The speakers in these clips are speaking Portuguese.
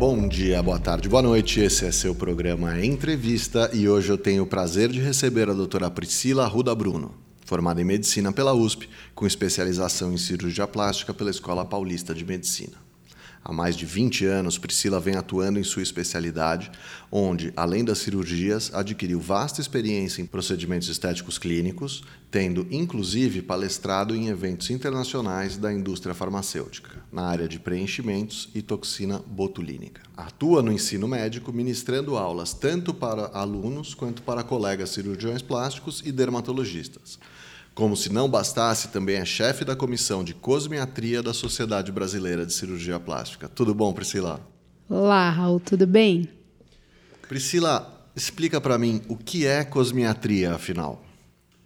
Bom dia, boa tarde, boa noite. Esse é seu programa Entrevista e hoje eu tenho o prazer de receber a doutora Priscila Ruda Bruno, formada em medicina pela USP, com especialização em cirurgia plástica pela Escola Paulista de Medicina. Há mais de 20 anos, Priscila vem atuando em sua especialidade, onde, além das cirurgias, adquiriu vasta experiência em procedimentos estéticos clínicos, tendo inclusive palestrado em eventos internacionais da indústria farmacêutica, na área de preenchimentos e toxina botulínica. Atua no ensino médico, ministrando aulas tanto para alunos quanto para colegas cirurgiões plásticos e dermatologistas como se não bastasse, também é chefe da comissão de cosmiatria da Sociedade Brasileira de Cirurgia Plástica. Tudo bom, Priscila? Olá, Raul, tudo bem? Priscila, explica para mim o que é cosmiatria, afinal.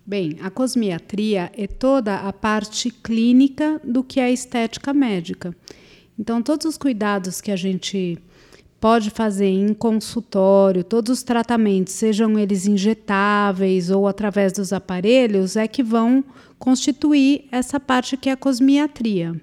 Bem, a cosmiatria é toda a parte clínica do que é a estética médica. Então, todos os cuidados que a gente pode fazer em consultório, todos os tratamentos, sejam eles injetáveis ou através dos aparelhos, é que vão constituir essa parte que é a cosmiatria.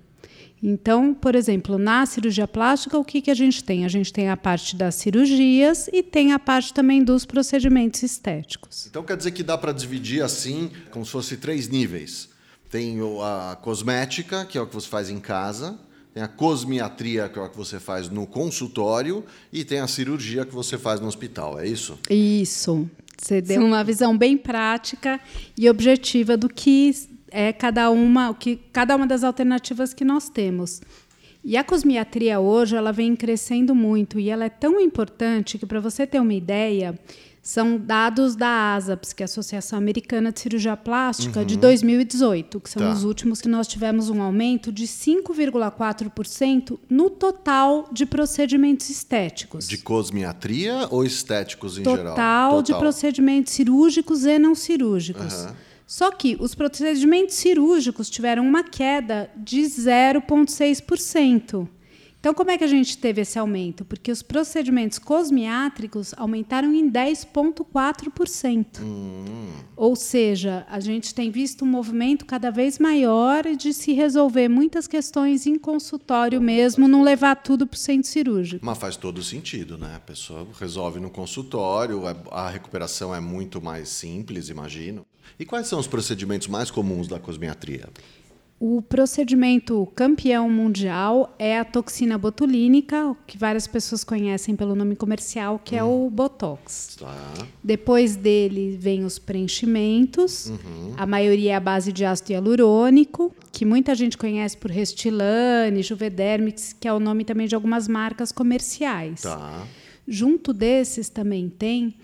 Então, por exemplo, na cirurgia plástica, o que, que a gente tem? A gente tem a parte das cirurgias e tem a parte também dos procedimentos estéticos. Então quer dizer que dá para dividir assim, como se fosse três níveis. Tem a cosmética, que é o que você faz em casa, tem a cosmiatria, que é o que você faz no consultório, e tem a cirurgia que você faz no hospital, é isso? Isso. Você deu uma visão bem prática e objetiva do que é cada uma, o que cada uma das alternativas que nós temos. E a cosmiatria hoje ela vem crescendo muito e ela é tão importante que para você ter uma ideia, são dados da ASAPS, que é a Associação Americana de Cirurgia Plástica, uhum. de 2018, que são tá. os últimos que nós tivemos um aumento de 5,4% no total de procedimentos estéticos. De cosmiatria ou estéticos em total geral? Total de procedimentos cirúrgicos e não cirúrgicos. Uhum. Só que os procedimentos cirúrgicos tiveram uma queda de 0,6%. Então, como é que a gente teve esse aumento? Porque os procedimentos cosmiátricos aumentaram em 10,4%. Hum. Ou seja, a gente tem visto um movimento cada vez maior de se resolver muitas questões em consultório mesmo, não levar tudo para o centro cirúrgico. Mas faz todo sentido, né? A pessoa resolve no consultório, é, a recuperação é muito mais simples, imagino. E quais são os procedimentos mais comuns da cosmiatria? O procedimento campeão mundial é a toxina botulínica, que várias pessoas conhecem pelo nome comercial, que é o Botox. Tá. Depois dele vem os preenchimentos, uhum. a maioria é a base de ácido hialurônico, que muita gente conhece por Restylane, Juvedermix, que é o nome também de algumas marcas comerciais. Tá. Junto desses também tem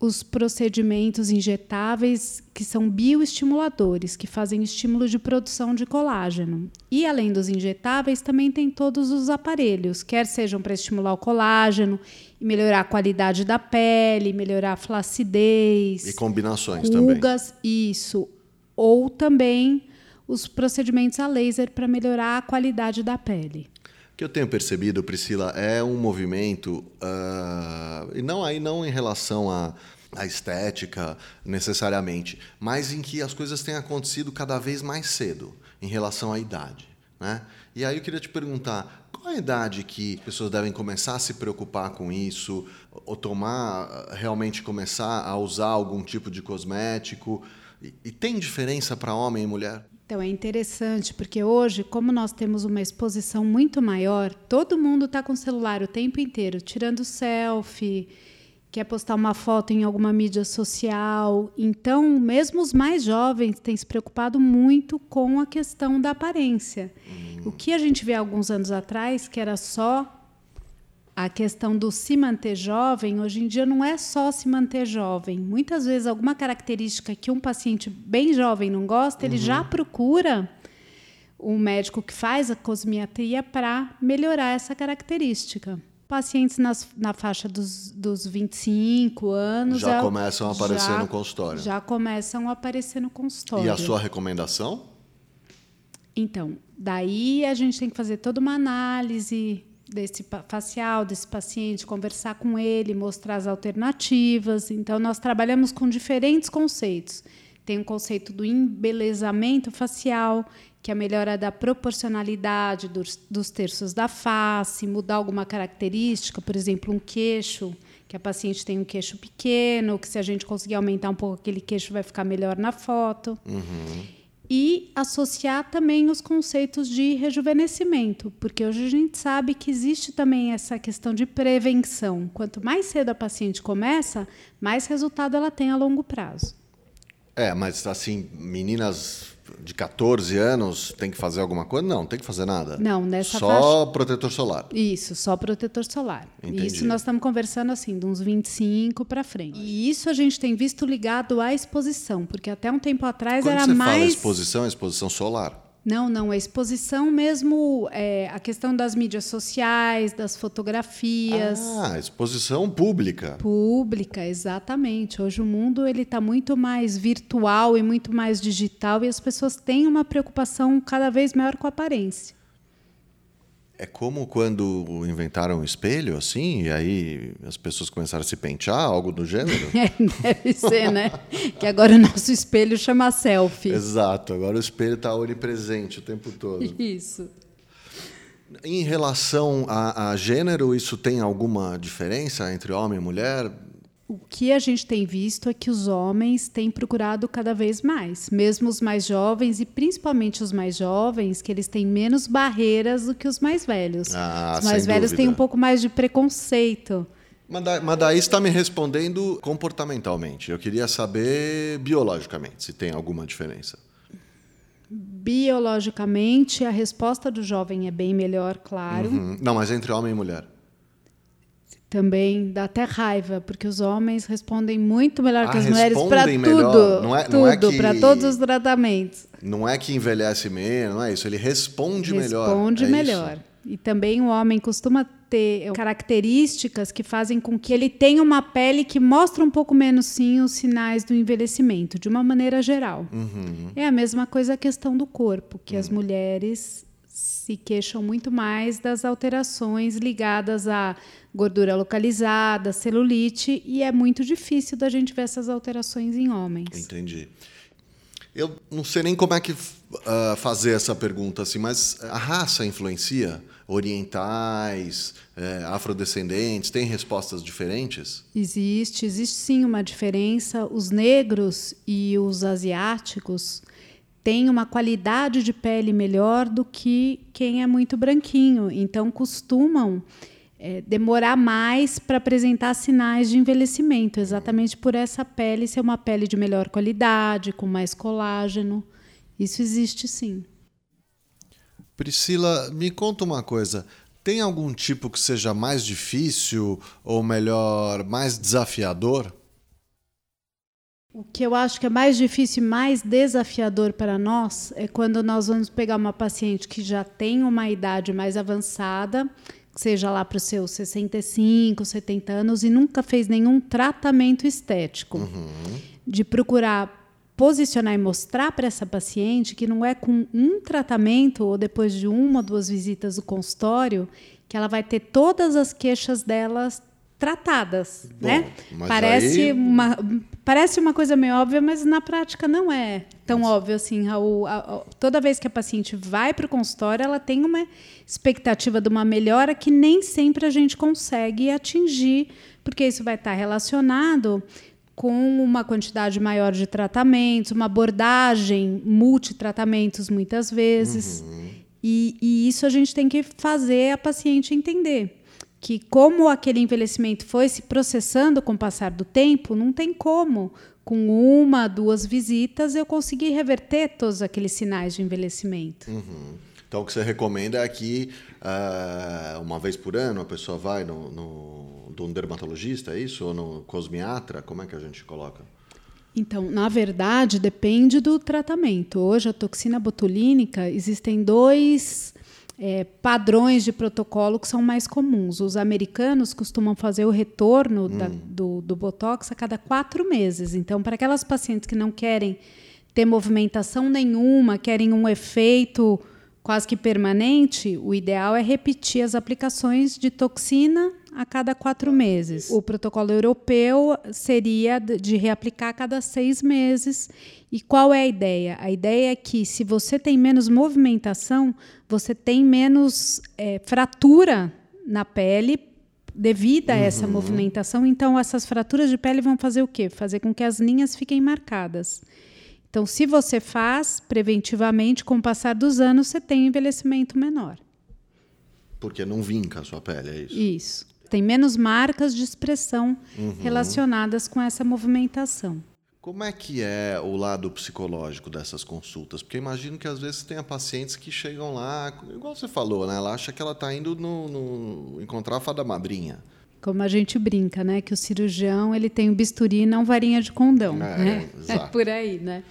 os procedimentos injetáveis que são bioestimuladores, que fazem estímulo de produção de colágeno. E além dos injetáveis, também tem todos os aparelhos, quer sejam para estimular o colágeno e melhorar a qualidade da pele, melhorar a flacidez. E combinações rugas, também. isso. Ou também os procedimentos a laser para melhorar a qualidade da pele. Que eu tenho percebido, Priscila, é um movimento, uh, e não aí não em relação a a estética necessariamente, mas em que as coisas têm acontecido cada vez mais cedo em relação à idade. Né? E aí eu queria te perguntar, qual a idade que pessoas devem começar a se preocupar com isso, ou tomar, realmente começar a usar algum tipo de cosmético? E, e tem diferença para homem e mulher? Então é interessante porque hoje, como nós temos uma exposição muito maior, todo mundo está com o celular o tempo inteiro, tirando selfie, quer postar uma foto em alguma mídia social. Então, mesmo os mais jovens têm se preocupado muito com a questão da aparência. O que a gente vê alguns anos atrás, que era só a questão do se manter jovem, hoje em dia não é só se manter jovem. Muitas vezes, alguma característica que um paciente bem jovem não gosta, uhum. ele já uhum. procura um médico que faz a cosmiatria para melhorar essa característica. Pacientes nas, na faixa dos, dos 25 anos. Já é, começam a aparecer já, no consultório. Já começam a aparecer no consultório. E a sua recomendação? Então, daí a gente tem que fazer toda uma análise desse facial desse paciente, conversar com ele, mostrar as alternativas. Então, nós trabalhamos com diferentes conceitos. Tem o conceito do embelezamento facial, que é a melhora da proporcionalidade dos, dos terços da face, mudar alguma característica, por exemplo, um queixo, que a paciente tem um queixo pequeno, que se a gente conseguir aumentar um pouco aquele queixo vai ficar melhor na foto. Uhum. E associar também os conceitos de rejuvenescimento, porque hoje a gente sabe que existe também essa questão de prevenção. Quanto mais cedo a paciente começa, mais resultado ela tem a longo prazo. É, mas assim, meninas de 14 anos tem que fazer alguma coisa? Não, não tem que fazer nada. Não, nessa Só faixa... protetor solar. Isso, só protetor solar. Entendi. Isso nós estamos conversando assim, de uns 25 para frente. E isso a gente tem visto ligado à exposição, porque até um tempo atrás Quando era você mais. fala exposição, é exposição solar. Não, não, a exposição mesmo, é, a questão das mídias sociais, das fotografias. Ah, exposição pública. Pública, exatamente. Hoje o mundo ele está muito mais virtual e muito mais digital e as pessoas têm uma preocupação cada vez maior com a aparência. É como quando inventaram o espelho, assim, e aí as pessoas começaram a se pentear, algo do gênero? É, deve ser, né? Que agora o nosso espelho chama selfie. Exato, agora o espelho está onipresente o tempo todo. Isso. Em relação a, a gênero, isso tem alguma diferença entre homem e mulher? O que a gente tem visto é que os homens têm procurado cada vez mais, mesmo os mais jovens e principalmente os mais jovens, que eles têm menos barreiras do que os mais velhos. Ah, os mais sem velhos têm dúvida. um pouco mais de preconceito. Mas da- mas daí está me respondendo comportamentalmente. Eu queria saber biologicamente se tem alguma diferença. Biologicamente, a resposta do jovem é bem melhor, claro. Hum, Não, mas entre homem e mulher. Também dá até raiva, porque os homens respondem muito melhor Ah, que as mulheres para tudo. Não é- tudo, não é que- para todos os tratamentos. Não é que envelhece menos, não é isso. Ele responde, melhor. Responde é melhor. isso? E também o homem costuma ter características que fazem com que ele tenha uma pele que mostra um pouco menos, sim, os sinais do envelhecimento, de uma maneira geral. Uhum. É a mesma coisa a questão do corpo, que as mulheres se queixam muito mais das alterações ligadas à gordura localizada, celulite, e é muito difícil da gente ver essas alterações em homens. Entendi. Eu não sei nem como é que ah, fazer essa pergunta assim, mas a raça influencia? Orientais, eh, afrodescendentes, tem respostas diferentes? Existe, existe sim uma diferença. Os negros e os asiáticos têm uma qualidade de pele melhor do que quem é muito branquinho. Então, costumam eh, demorar mais para apresentar sinais de envelhecimento, exatamente por essa pele ser uma pele de melhor qualidade, com mais colágeno. Isso existe sim. Priscila, me conta uma coisa. Tem algum tipo que seja mais difícil ou melhor, mais desafiador? O que eu acho que é mais difícil e mais desafiador para nós é quando nós vamos pegar uma paciente que já tem uma idade mais avançada, seja lá para os seus 65, 70 anos, e nunca fez nenhum tratamento estético. De procurar posicionar e mostrar para essa paciente que não é com um tratamento ou depois de uma ou duas visitas do consultório que ela vai ter todas as queixas delas tratadas, Bom, né? mas Parece aí- uma parece uma coisa meio óbvia, mas na prática não é tão óbvio assim, Raul. A- a- Toda vez que a paciente vai para o consultório, ela tem uma expectativa de uma melhora que nem sempre a gente consegue atingir, porque isso vai estar relacionado com uma quantidade maior de tratamentos, uma abordagem multitratamentos muitas vezes. E, e isso a gente tem que fazer a paciente entender que como aquele envelhecimento foi se processando com o passar do tempo, não tem como com uma, duas visitas eu conseguir reverter todos aqueles sinais de envelhecimento. Então, o que você recomenda é que ah, uma vez por ano a pessoa vai no, no, de um dermatologista, é isso? Ou no cosmiatra? Como é que a gente coloca? Então, na verdade, depende do tratamento. Hoje, a toxina botulínica, existem dois é, padrões de protocolo que são mais comuns. Os americanos costumam fazer o retorno da- do, do Botox a cada quatro meses. Então, para aquelas pacientes que não querem ter movimentação nenhuma, querem um efeito quase que permanente, o ideal é repetir as aplicações de toxina a cada quatro meses. O protocolo europeu seria de reaplicar a cada seis meses. E qual é a ideia? A ideia é que se você tem menos movimentação, você tem menos é, fratura na pele devido a essa uhum. movimentação. Então, essas fraturas de pele vão fazer o quê? Fazer com que as linhas fiquem marcadas. Então, se você faz preventivamente, com o passar dos anos, você tem um envelhecimento menor. Porque não vinca a sua pele, é isso? Isso. Tem menos marcas de expressão uhum. relacionadas com essa movimentação. Como é que é o lado psicológico dessas consultas? Porque imagino que às vezes tenha pacientes que chegam lá, igual você falou, né? Ela acha que ela está indo no, no, encontrar a fada madrinha. Como a gente brinca, né? Que o cirurgião ele tem um bisturi e não varinha de condão, é, né? É por aí, né?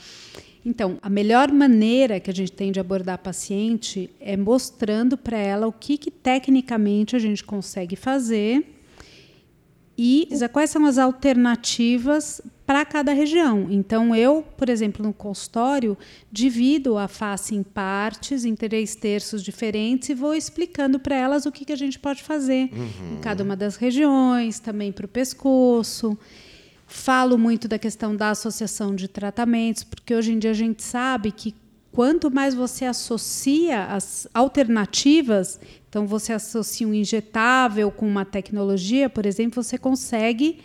Então, a melhor maneira que a gente tem de abordar a paciente é mostrando para ela o que, que tecnicamente a gente consegue fazer e quais são as alternativas para cada região. Então, eu, por exemplo, no consultório, divido a face em partes, em três terços diferentes, e vou explicando para elas o que, que a gente pode fazer uhum. em cada uma das regiões, também para o pescoço. Falo muito da questão da associação de tratamentos, porque hoje em dia a gente sabe que quanto mais você associa as alternativas, então você associa um injetável com uma tecnologia, por exemplo, você consegue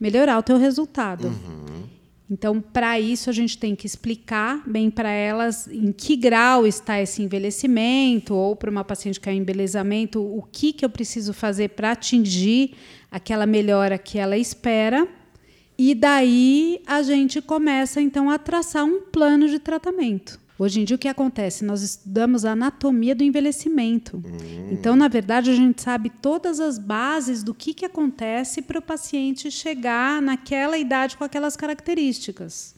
melhorar o teu resultado. Uhum. Então, para isso, a gente tem que explicar bem para elas em que grau está esse envelhecimento, ou para uma paciente que é um embelezamento, o que, que eu preciso fazer para atingir aquela melhora que ela espera. E daí a gente começa, então, a traçar um plano de tratamento. Hoje em dia, o que acontece? Nós estudamos a anatomia do envelhecimento. Hum. Então, na verdade, a gente sabe todas as bases do que, que acontece para o paciente chegar naquela idade com aquelas características.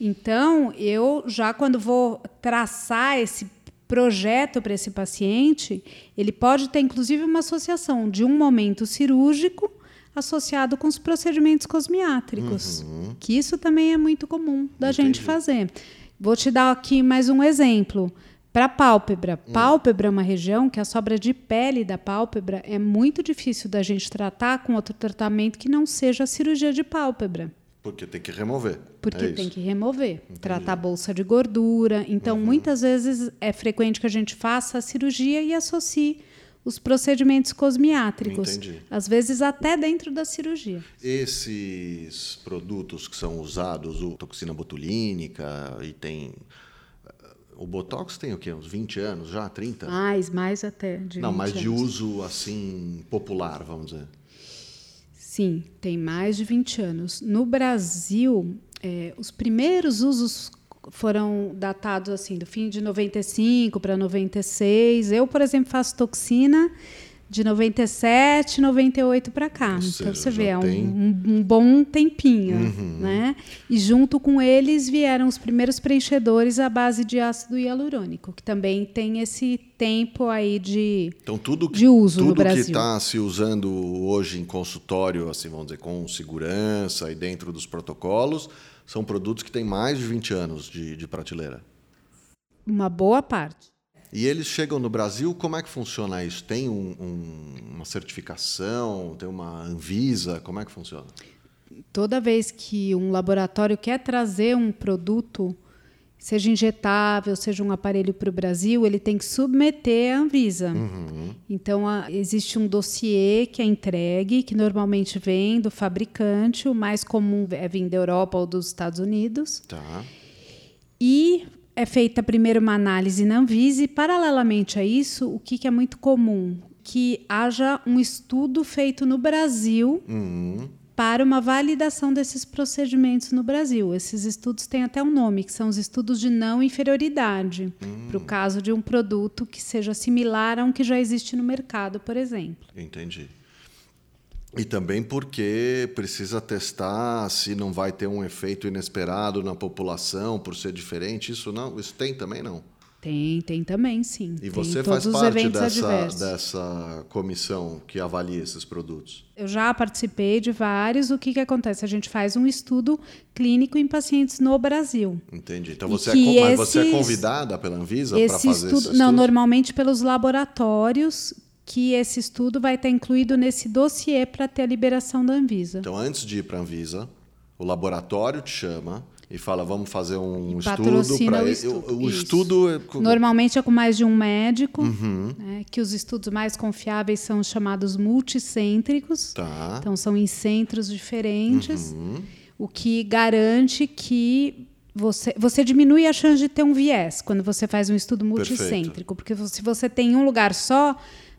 Então, eu já quando vou traçar esse projeto para esse paciente, ele pode ter inclusive uma associação de um momento cirúrgico associado com os procedimentos cosmiátricos, uhum. que isso também é muito comum da Entendi. gente fazer. Vou te dar aqui mais um exemplo. Para pálpebra, hum. pálpebra é uma região que a sobra de pele da pálpebra é muito difícil da gente tratar com outro tratamento que não seja a cirurgia de pálpebra. Porque tem que remover. Porque é tem que remover. Entendi. Tratar a bolsa de gordura. Então, uhum. muitas vezes é frequente que a gente faça a cirurgia e associe os procedimentos cosmiátricos. Entendi. Às vezes até dentro da cirurgia. Esses produtos que são usados, o toxina botulínica e tem o Botox tem o quê? Uns 20 anos já? 30? Mais, mais até. Não, mas de uso assim popular, vamos dizer. Sim, tem mais de 20 anos. No Brasil, é, os primeiros usos foram datados assim do fim de 95 para 96. Eu, por exemplo, faço toxina de 97, 98 para cá. Então você vê, é um, um, um, bom tempinho, uhum. né? E junto com eles vieram os primeiros preenchedores à base de ácido hialurônico, que também tem esse tempo aí de, então, tudo que, de uso tudo no Brasil. Tudo que está se usando hoje em consultório, assim, vamos dizer, com segurança e dentro dos protocolos, são produtos que têm mais de 20 anos de, de prateleira. Uma boa parte. E eles chegam no Brasil, como é que funciona isso? Tem um, um, uma certificação, tem uma Anvisa, como é que funciona? Toda vez que um laboratório quer trazer um produto, seja injetável, seja um aparelho para o Brasil, ele tem que submeter à Anvisa. Uhum. Então, a, existe um dossiê que é entregue, que normalmente vem do fabricante, o mais comum é vir da Europa ou dos Estados Unidos. Tá. E é feita primeiro uma análise na Anvisa e, paralelamente a isso, o que, que é muito comum? Que haja um estudo feito no Brasil uhum. Para uma validação desses procedimentos no Brasil. Esses estudos têm até um nome, que são os estudos de não inferioridade, uhum. para o caso de um produto que seja similar a um que já existe no mercado, por exemplo. Entendi. E também porque precisa testar se não vai ter um efeito inesperado na população por ser diferente. Isso não, isso tem também não. Tem, tem também, sim. E você faz parte dessa, dessa comissão que avalia esses produtos? Eu já participei de vários. O que, que acontece? A gente faz um estudo clínico em pacientes no Brasil. Entendi. Então você, é, esses, você é convidada pela Anvisa para fazer estudo, esse estudo? Não, normalmente pelos laboratórios que esse estudo vai estar incluído nesse dossiê para ter a liberação da Anvisa. Então, antes de ir para a Anvisa, o laboratório te chama e fala, vamos fazer um estudo para o estudo. O, o estudo é... normalmente é com mais de um médico, uhum. né, que os estudos mais confiáveis são os chamados multicêntricos. Tá. Então são em centros diferentes, uhum. o que garante que você, você diminui a chance de ter um viés quando você faz um estudo multicêntrico, Perfeito. porque se você tem um lugar só,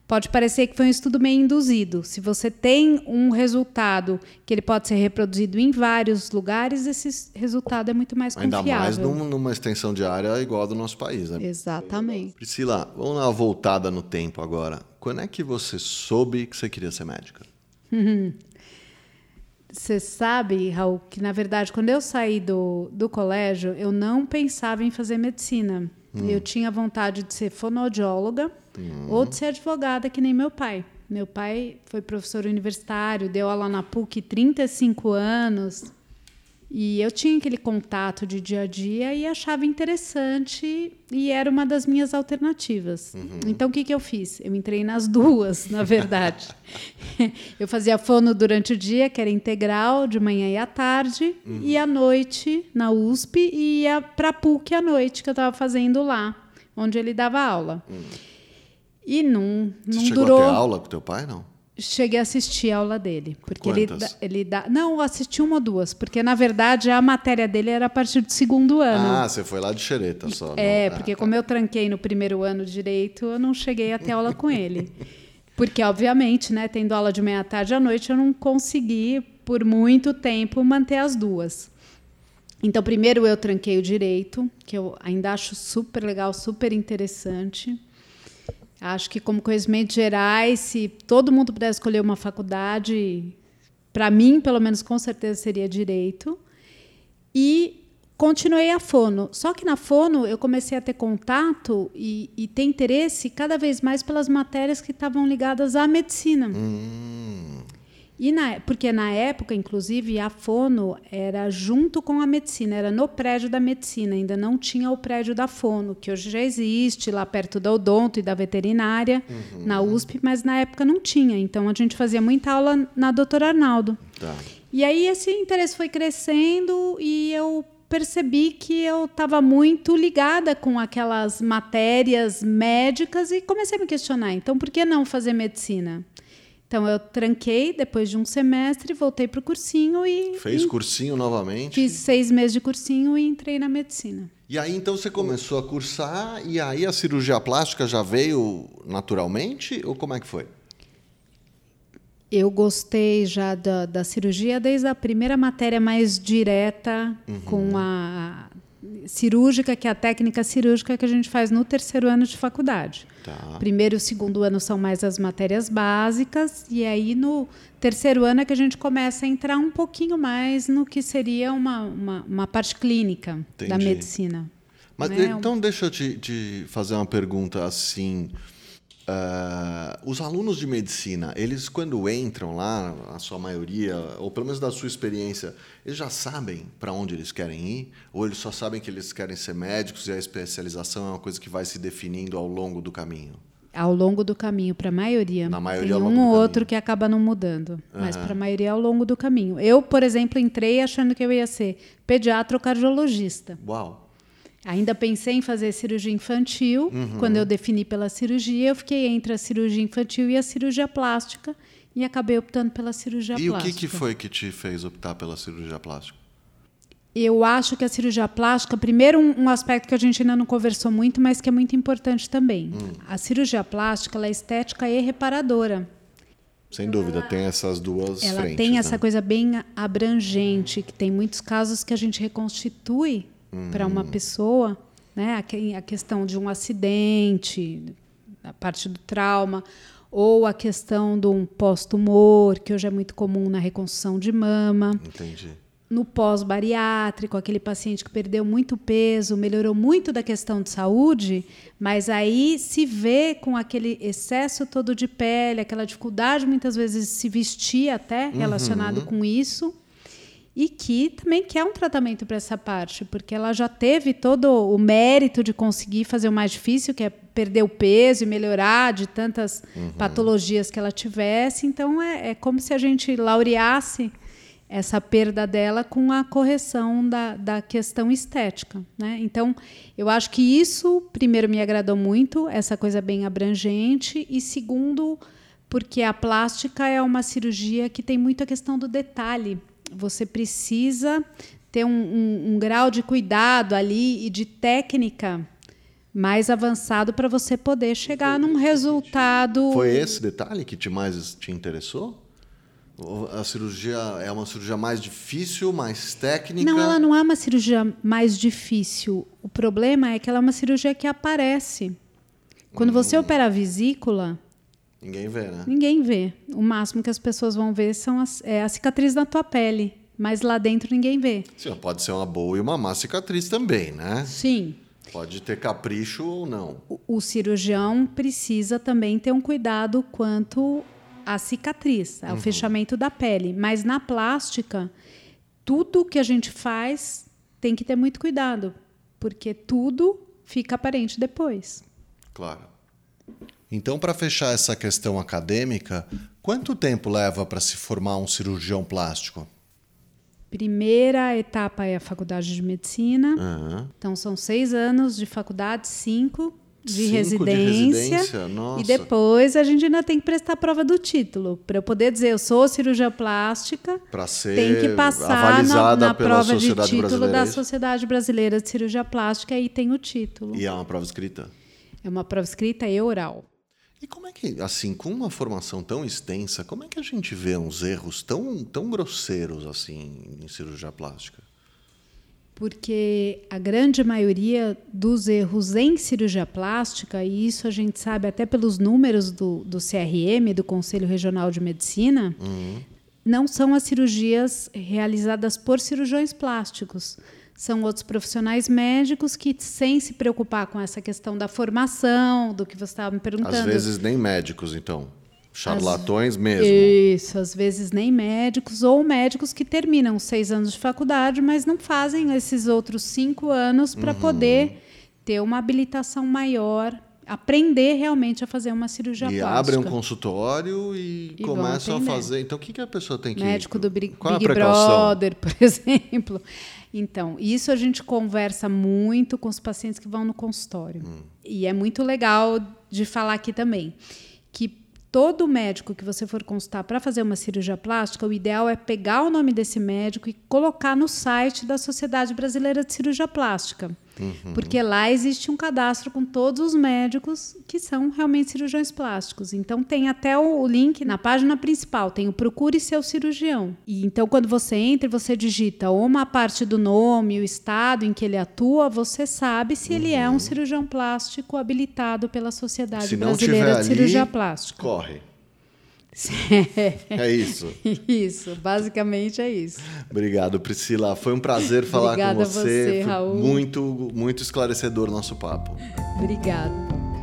pode parecer que foi um estudo meio induzido. Se você tem um resultado que ele pode ser reproduzido em vários lugares, esse resultado é muito mais Ainda confiável. Ainda mais numa extensão de área igual a do nosso país, né? Exatamente. Priscila, vamos dar uma voltada no tempo agora. Quando é que você soube que você queria ser médica? Você sabe, Raul, que na verdade, quando eu saí do, do colégio, eu não pensava em fazer medicina. Hum. Eu tinha vontade de ser fonoaudióloga hum. ou de ser advogada, que nem meu pai. Meu pai foi professor universitário, deu aula na PUC 35 anos. E eu tinha aquele contato de dia a dia e achava interessante e era uma das minhas alternativas. Uhum. Então, o que, que eu fiz? Eu entrei nas duas, na verdade. eu fazia fono durante o dia, que era integral, de manhã e à tarde, uhum. e à noite na USP e ia para a PUC à noite, que eu estava fazendo lá, onde ele dava aula. Uhum. E não, não Você durou. Chegou a ter aula com teu pai, não? Cheguei a assistir a aula dele. Porque Quantas? ele, ele dá. Não, assisti uma ou duas, porque na verdade a matéria dele era a partir do segundo ano. Ah, você foi lá de xereta só. É, não. porque ah, como tá. eu tranquei no primeiro ano de direito, eu não cheguei a ter aula com ele. Porque, obviamente, né, tendo aula de meia tarde à noite, eu não consegui, por muito tempo, manter as duas. Então, primeiro eu tranquei o direito, que eu ainda acho super legal, super interessante. Acho que, como conhecimentos gerais, se todo mundo pudesse escolher uma faculdade, para mim, pelo menos, com certeza seria direito. E continuei a fono. Só que na fono eu comecei a ter contato e, e ter interesse cada vez mais pelas matérias que estavam ligadas à medicina. Hum. E na, porque na época, inclusive, a Fono era junto com a medicina, era no prédio da medicina, ainda não tinha o prédio da Fono, que hoje já existe lá perto da Odonto e da veterinária, uhum. na USP, mas na época não tinha. Então a gente fazia muita aula na doutora Arnaldo. Tá. E aí esse interesse foi crescendo e eu percebi que eu estava muito ligada com aquelas matérias médicas e comecei a me questionar. Então, por que não fazer medicina? Então eu tranquei depois de um semestre, voltei para o cursinho e. Fez e cursinho novamente? Fiz seis meses de cursinho e entrei na medicina. E aí então você começou a cursar e aí a cirurgia plástica já veio naturalmente ou como é que foi? Eu gostei já da, da cirurgia desde a primeira matéria mais direta uhum. com a cirúrgica, que é a técnica cirúrgica que a gente faz no terceiro ano de faculdade. Tá. Primeiro e segundo ano são mais as matérias básicas, e aí no terceiro ano é que a gente começa a entrar um pouquinho mais no que seria uma, uma, uma parte clínica Entendi. da medicina. Mas né? então deixa eu te, te fazer uma pergunta assim. Uh, os alunos de medicina, eles quando entram lá, a sua maioria, ou pelo menos da sua experiência, eles já sabem para onde eles querem ir? Ou eles só sabem que eles querem ser médicos e a especialização é uma coisa que vai se definindo ao longo do caminho? Ao longo do caminho, para a maioria. Na maioria, Tem um ou outro que acaba não mudando, uhum. mas para a maioria é ao longo do caminho. Eu, por exemplo, entrei achando que eu ia ser pediatra ou cardiologista. Uau! Ainda pensei em fazer cirurgia infantil. Uhum. Quando eu defini pela cirurgia, eu fiquei entre a cirurgia infantil e a cirurgia plástica e acabei optando pela cirurgia e plástica. E o que, que foi que te fez optar pela cirurgia plástica? Eu acho que a cirurgia plástica, primeiro, um, um, aspecto que a gente ainda não conversou muito, mas que é muito importante também. Hum. A cirurgia plástica ela é estética e reparadora. Sem dúvida, ela, tem essas duas ela frentes. tem né? essa coisa bem abrangente, que tem muitos casos que a gente reconstitui para uma pessoa, né? A, questão de um acidente, a parte do trauma, ou a questão de um pós-tumor, que hoje é muito comum na reconstrução de mama. Entendi. No pós-bariátrico, aquele paciente que perdeu muito peso, melhorou muito da questão de saúde, mas aí se vê com aquele excesso todo de pele, aquela dificuldade muitas vezes de se vestir até relacionado uhum. com isso e que também quer um tratamento para essa parte, porque ela já teve todo o mérito de conseguir fazer o mais difícil, que é perder o peso e melhorar de tantas uhum. patologias que ela tivesse. Então, é, é como se a gente laureasse essa perda dela com a correção da, da questão estética. Né? Então, eu acho que isso, primeiro, me agradou muito, essa coisa bem abrangente, e segundo, porque a plástica é uma cirurgia que tem muito a questão do detalhe. Você precisa ter um, um, um grau de cuidado ali e de técnica mais avançado para você poder chegar num resultado. Foi esse detalhe que te mais te interessou? A cirurgia é uma cirurgia mais difícil, mais técnica? Não, ela não é uma cirurgia mais difícil. O problema é que ela é uma cirurgia que aparece. Quando hum. você opera a vesícula. Ninguém vê, né? Ninguém vê. O máximo que as pessoas vão ver são as, é a cicatriz na tua pele. Mas lá dentro ninguém vê. Sim, pode ser uma boa e uma má cicatriz também, né? Sim. Pode ter capricho ou não. O, o cirurgião precisa também ter um cuidado quanto a cicatriz, uhum. o fechamento da pele. Mas na plástica, tudo que a gente faz tem que ter muito cuidado, porque tudo fica aparente depois. Claro. Então, para fechar essa questão acadêmica, quanto tempo leva para se formar um cirurgião plástico? Primeira etapa é a faculdade de medicina. Uhum. Então, são seis anos de faculdade, cinco de residência. De residência? E depois a gente ainda tem que prestar a prova do título. Para eu poder dizer eu sou cirurgia plástica, tem que passar na, na prova de título da Sociedade Brasileira de Cirurgia Plástica e tem o título. E é uma prova escrita? É uma prova escrita e oral. E como é que, assim, com uma formação tão extensa, como é que a gente vê uns erros tão, tão grosseiros assim em cirurgia plástica? porque a grande maioria dos erros em cirurgia plástica, e isso a gente sabe até pelos números do, do CRM, do Conselho Regional de Medicina, uhum. não são as cirurgias realizadas por cirurgiões plásticos. São outros profissionais médicos que, sem se preocupar com essa questão da formação, do que você estava me perguntando. Às vezes nem médicos, então. Charlatões as, mesmo. Isso, às vezes nem médicos, ou médicos que terminam seis anos de faculdade, mas não fazem esses outros cinco anos para uhum. poder ter uma habilitação maior, aprender realmente a fazer uma cirurgia e plástica. E abrem um consultório e, e começam a fazer. Então, o que, que a pessoa tem que... Médico do Big, Qual Big Brother, por exemplo. Então, isso a gente conversa muito com os pacientes que vão no consultório. Hum. E é muito legal de falar aqui também que todo médico que você for consultar para fazer uma cirurgia plástica, o ideal é pegar o nome desse médico e colocar no site da Sociedade Brasileira de Cirurgia Plástica. Uhum. Porque lá existe um cadastro com todos os médicos que são realmente cirurgiões plásticos. Então tem até o link na página principal, tem o Procure seu cirurgião. E então quando você entra, você digita uma parte do nome, o estado em que ele atua, você sabe se uhum. ele é um uhum. cirurgião plástico habilitado pela Sociedade Brasileira de Cirurgia ali, Plástica. Corre. É isso. Isso, basicamente é isso. Obrigado, Priscila. Foi um prazer falar Obrigada com você. você Raul. Muito, muito esclarecedor nosso papo. Obrigada.